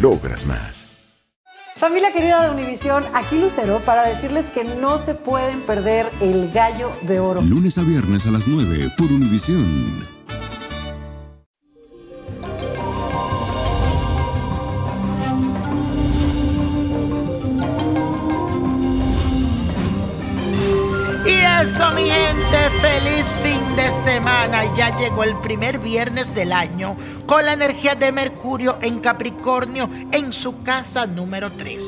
logras más. Familia querida de Univisión, aquí Lucero para decirles que no se pueden perder el gallo de oro. Lunes a viernes a las 9 por Univisión. Y eso, mi gente, feliz fin Ya llegó el primer viernes del año con la energía de Mercurio en Capricornio en su casa número 3.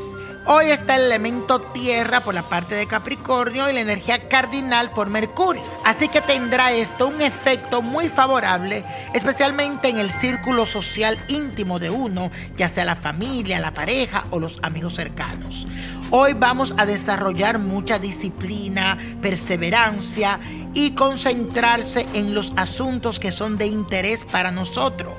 Hoy está el elemento tierra por la parte de Capricornio y la energía cardinal por Mercurio. Así que tendrá esto un efecto muy favorable, especialmente en el círculo social íntimo de uno, ya sea la familia, la pareja o los amigos cercanos. Hoy vamos a desarrollar mucha disciplina, perseverancia y concentrarse en los asuntos que son de interés para nosotros.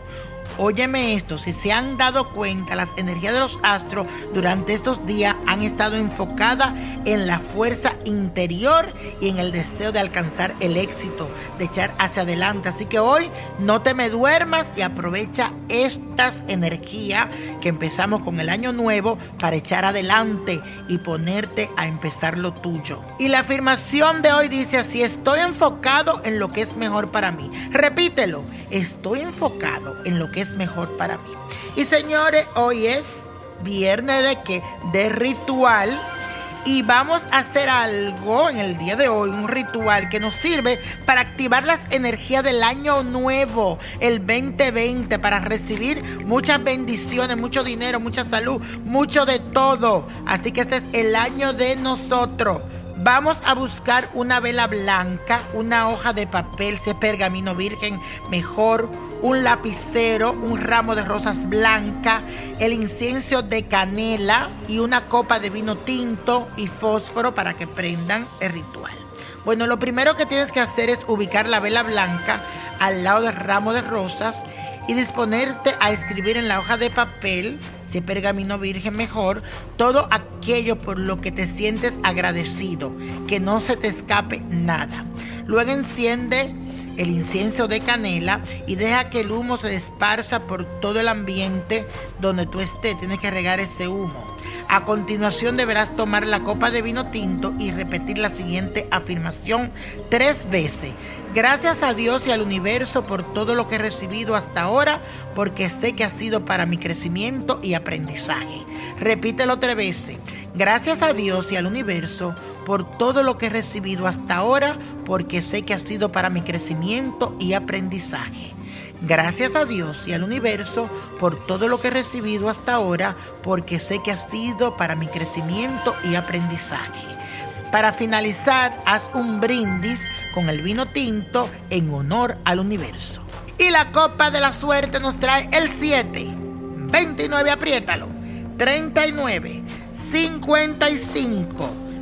Óyeme esto, si se han dado cuenta, las energías de los astros durante estos días han estado enfocadas en la fuerza interior y en el deseo de alcanzar el éxito, de echar hacia adelante. Así que hoy no te me duermas y aprovecha estas energías que empezamos con el año nuevo para echar adelante y ponerte a empezar lo tuyo. Y la afirmación de hoy dice así, estoy enfocado en lo que es mejor para mí. Repítelo, estoy enfocado en lo que es mejor para mí. Y señores, hoy es viernes de que de ritual y vamos a hacer algo en el día de hoy, un ritual que nos sirve para activar las energías del año nuevo, el 2020, para recibir muchas bendiciones, mucho dinero, mucha salud, mucho de todo. Así que este es el año de nosotros. Vamos a buscar una vela blanca, una hoja de papel, si es pergamino virgen, mejor, un lapicero, un ramo de rosas blancas, el incienso de canela y una copa de vino tinto y fósforo para que prendan el ritual. Bueno, lo primero que tienes que hacer es ubicar la vela blanca al lado del ramo de rosas y disponerte a escribir en la hoja de papel, si pergamino virgen mejor, todo aquello por lo que te sientes agradecido, que no se te escape nada. Luego enciende el incienso de canela y deja que el humo se esparza por todo el ambiente donde tú estés. Tienes que regar ese humo. A continuación deberás tomar la copa de vino tinto y repetir la siguiente afirmación tres veces. Gracias a Dios y al universo por todo lo que he recibido hasta ahora, porque sé que ha sido para mi crecimiento y aprendizaje. Repítelo tres veces. Gracias a Dios y al universo por todo lo que he recibido hasta ahora, porque sé que ha sido para mi crecimiento y aprendizaje. Gracias a Dios y al universo por todo lo que he recibido hasta ahora, porque sé que ha sido para mi crecimiento y aprendizaje. Para finalizar, haz un brindis con el vino tinto en honor al universo. Y la copa de la suerte nos trae el 7, 29, apriétalo, 39, 55,